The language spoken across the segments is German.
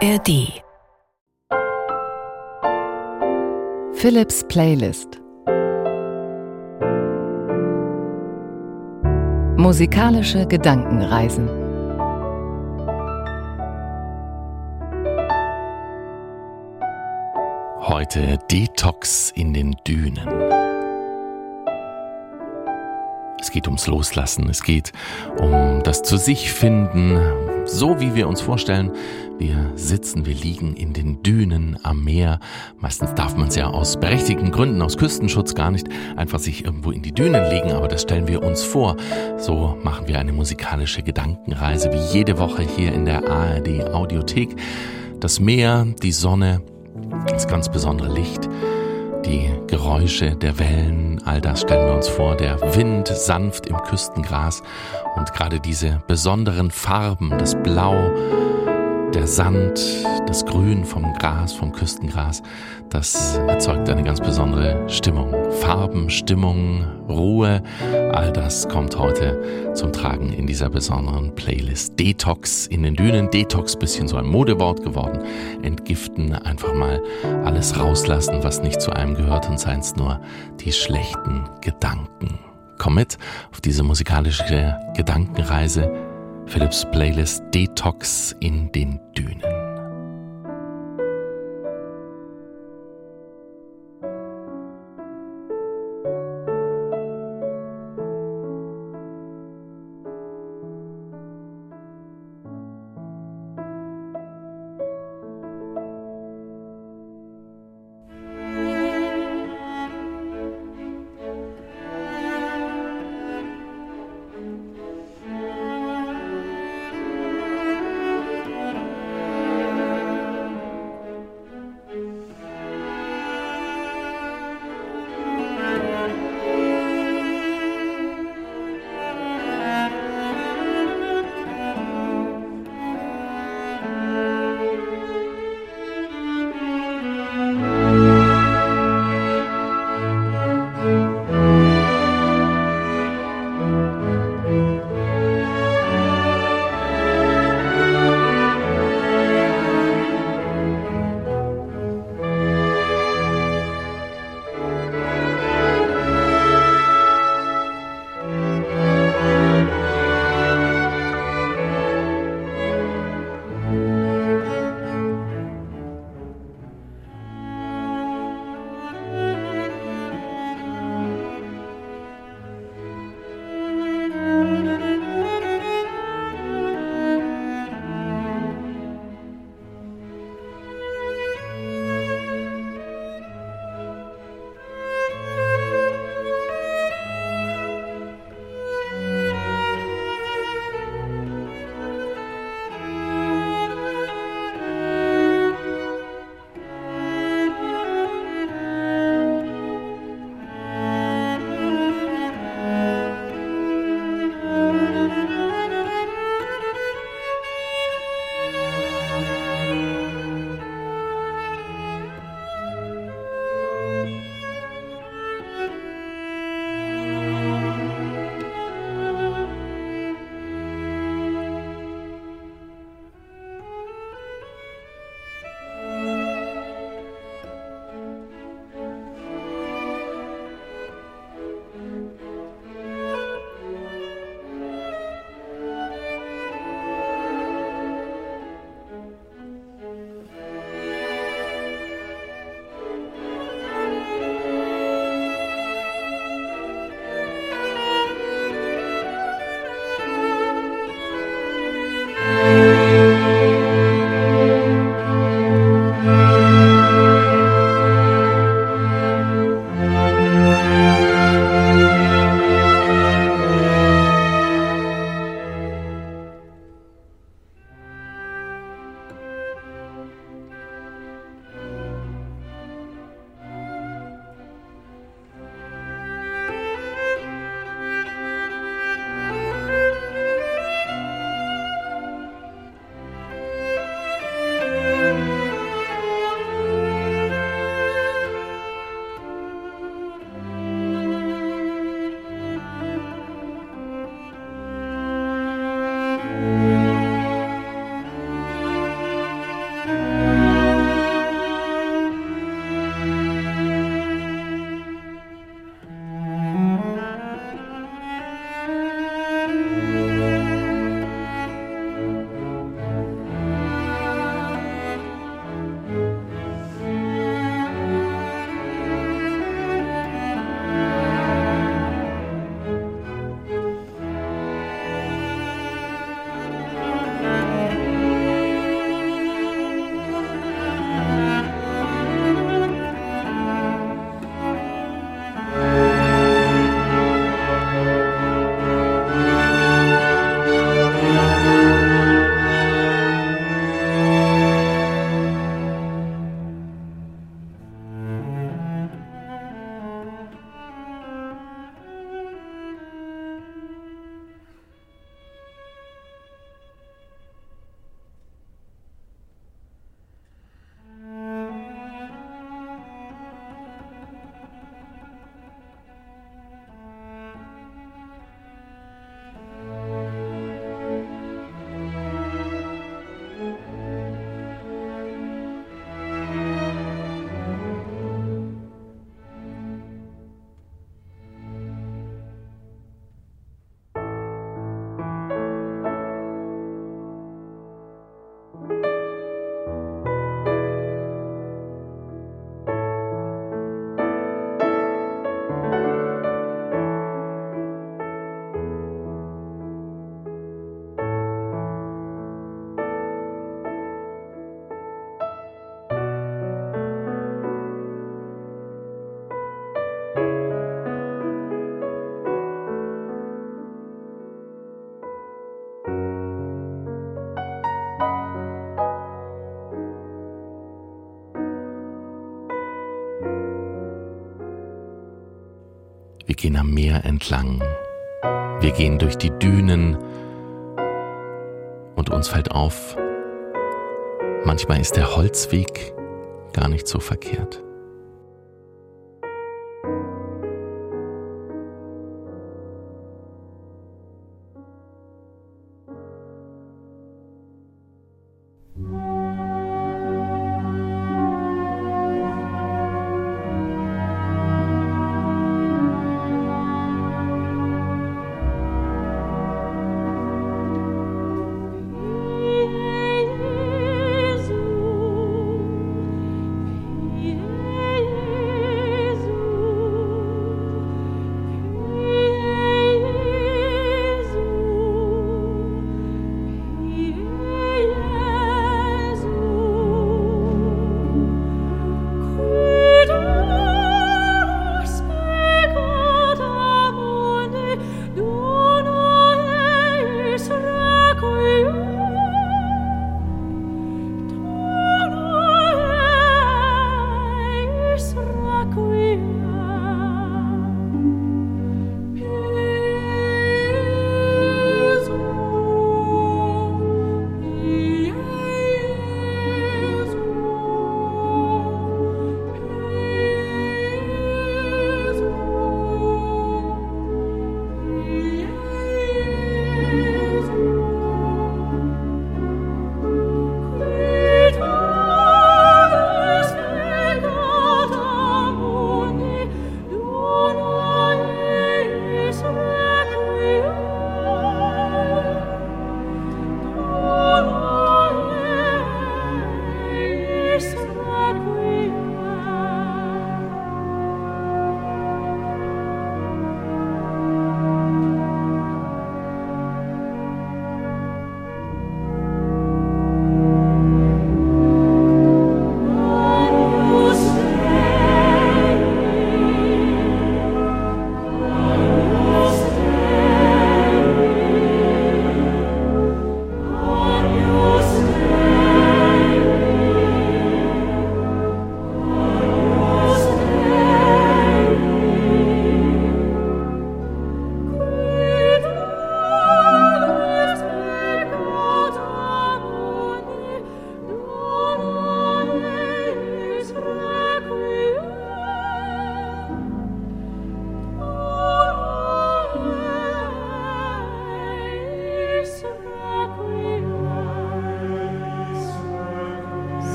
ARD Philips Playlist. Musikalische Gedankenreisen. Heute Detox in den Dünen. Es geht ums Loslassen, es geht um das Zu sich finden, so wie wir uns vorstellen. Wir sitzen, wir liegen in den Dünen am Meer. Meistens darf man es ja aus berechtigten Gründen, aus Küstenschutz gar nicht einfach sich irgendwo in die Dünen legen, aber das stellen wir uns vor. So machen wir eine musikalische Gedankenreise wie jede Woche hier in der ARD Audiothek. Das Meer, die Sonne, das ganz besondere Licht die Geräusche der Wellen, all das stellen wir uns vor, der Wind sanft im Küstengras. Und gerade diese besonderen Farben, das Blau, der Sand, das Grün vom Gras, vom Küstengras, das erzeugt eine ganz besondere Stimmung. Farben, Stimmung, Ruhe, all das kommt heute zum Tragen in dieser besonderen Playlist. Detox in den Dünen, Detox bisschen so ein Modewort geworden. Entgiften, einfach mal alles rauslassen, was nicht zu einem gehört und seien es nur die schlechten Gedanken. Komm mit auf diese musikalische Gedankenreise Philips Playlist Detox in den Dünen. Gehen am Meer entlang. Wir gehen durch die Dünen und uns fällt auf, manchmal ist der Holzweg gar nicht so verkehrt.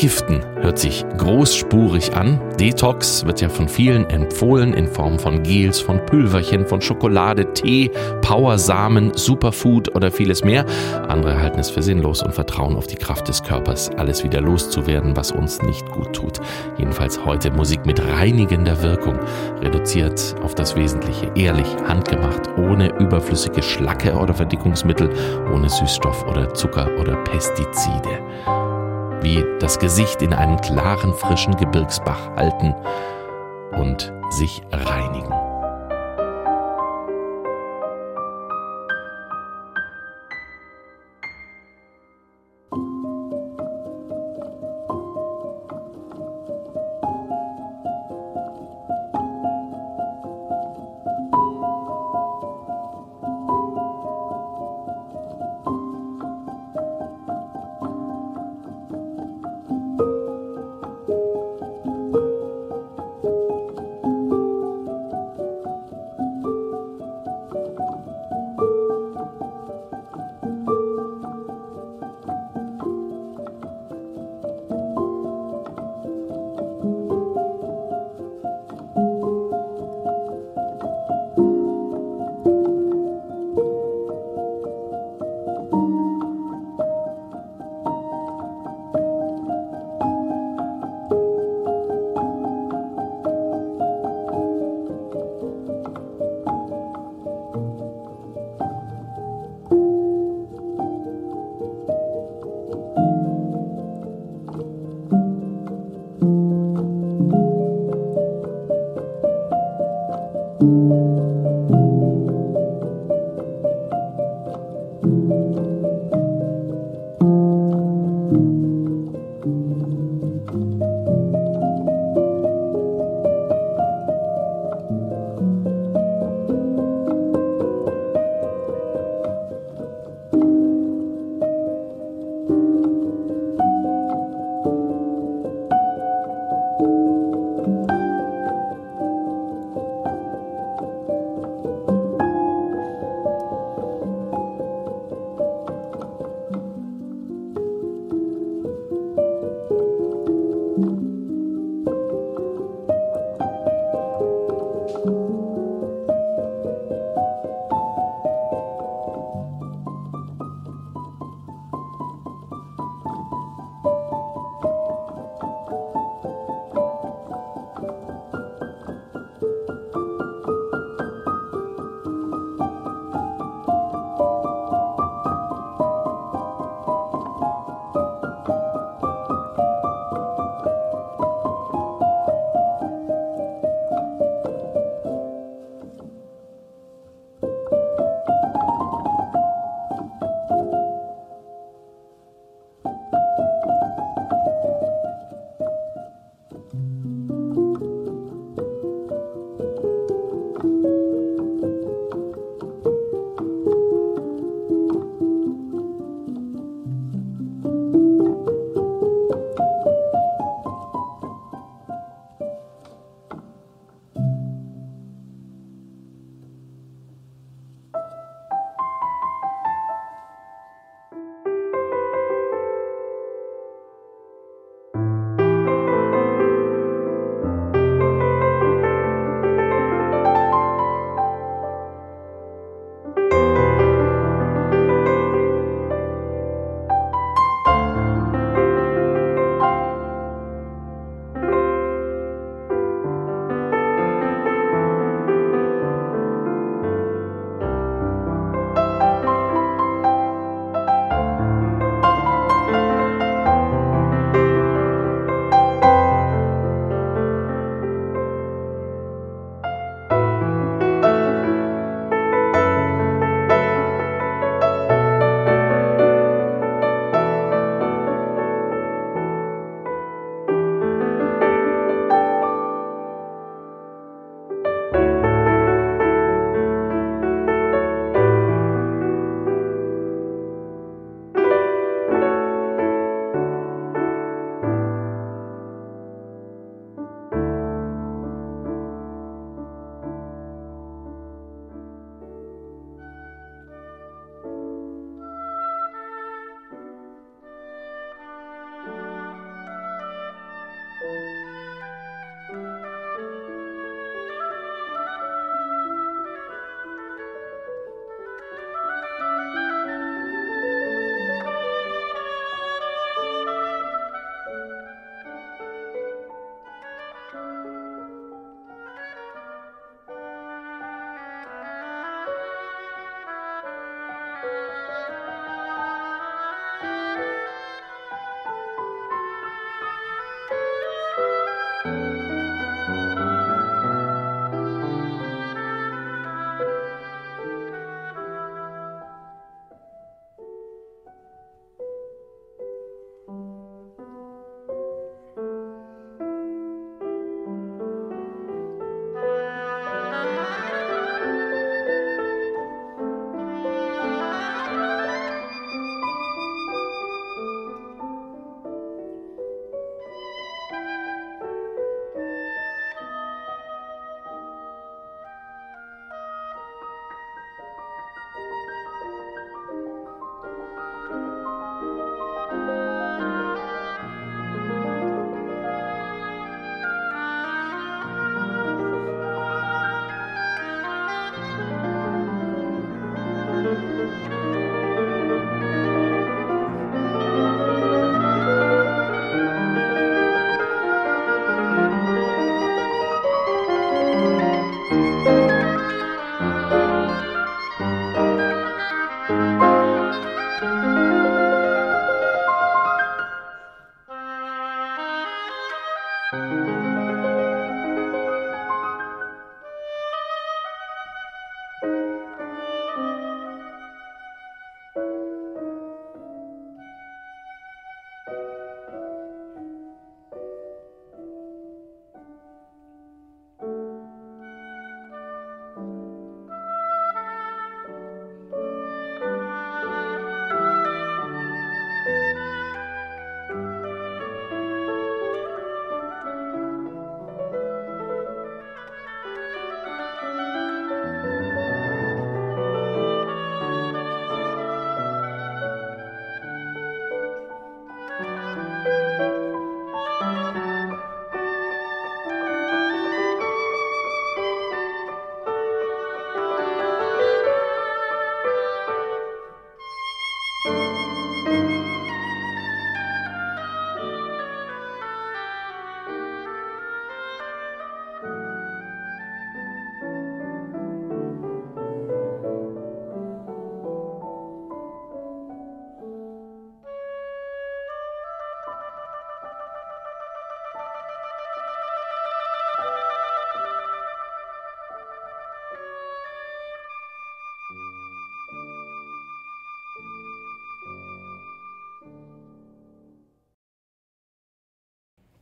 Entgiften hört sich großspurig an. Detox wird ja von vielen empfohlen in Form von Gels, von Pülverchen, von Schokolade, Tee, Powersamen, Superfood oder vieles mehr. Andere halten es für sinnlos und vertrauen auf die Kraft des Körpers, alles wieder loszuwerden, was uns nicht gut tut. Jedenfalls heute Musik mit reinigender Wirkung, reduziert auf das Wesentliche, ehrlich, handgemacht, ohne überflüssige Schlacke oder Verdickungsmittel, ohne Süßstoff oder Zucker oder Pestizide wie das Gesicht in einen klaren, frischen Gebirgsbach halten und sich reinigen.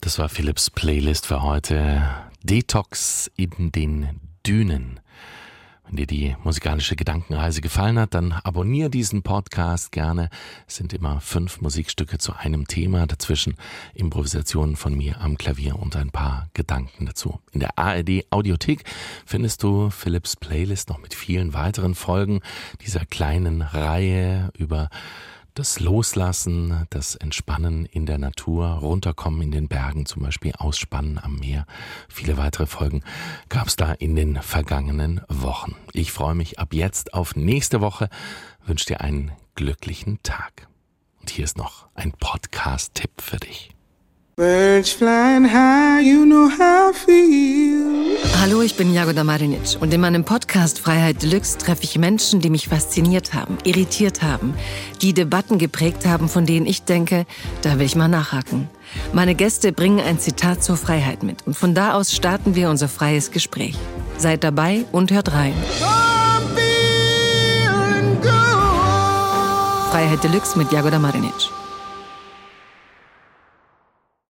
Das war Philips Playlist für heute. Detox in den Dünen. Wenn dir die musikalische Gedankenreise gefallen hat, dann abonniere diesen Podcast gerne. Es sind immer fünf Musikstücke zu einem Thema, dazwischen Improvisationen von mir am Klavier und ein paar Gedanken dazu. In der ARD Audiothek findest du Philips Playlist noch mit vielen weiteren Folgen dieser kleinen Reihe über das Loslassen, das Entspannen in der Natur, runterkommen in den Bergen, zum Beispiel Ausspannen am Meer. Viele weitere Folgen gab es da in den vergangenen Wochen. Ich freue mich ab jetzt auf nächste Woche, wünsche dir einen glücklichen Tag. Und hier ist noch ein Podcast-Tipp für dich. Birds flying high, you know how I feel. Hallo, ich bin Jagoda Marinic und in meinem Podcast Freiheit Deluxe treffe ich Menschen, die mich fasziniert haben, irritiert haben, die Debatten geprägt haben, von denen ich denke, da will ich mal nachhaken. Meine Gäste bringen ein Zitat zur Freiheit mit und von da aus starten wir unser freies Gespräch. Seid dabei und hört rein. Freiheit Deluxe mit Jagoda Marinic.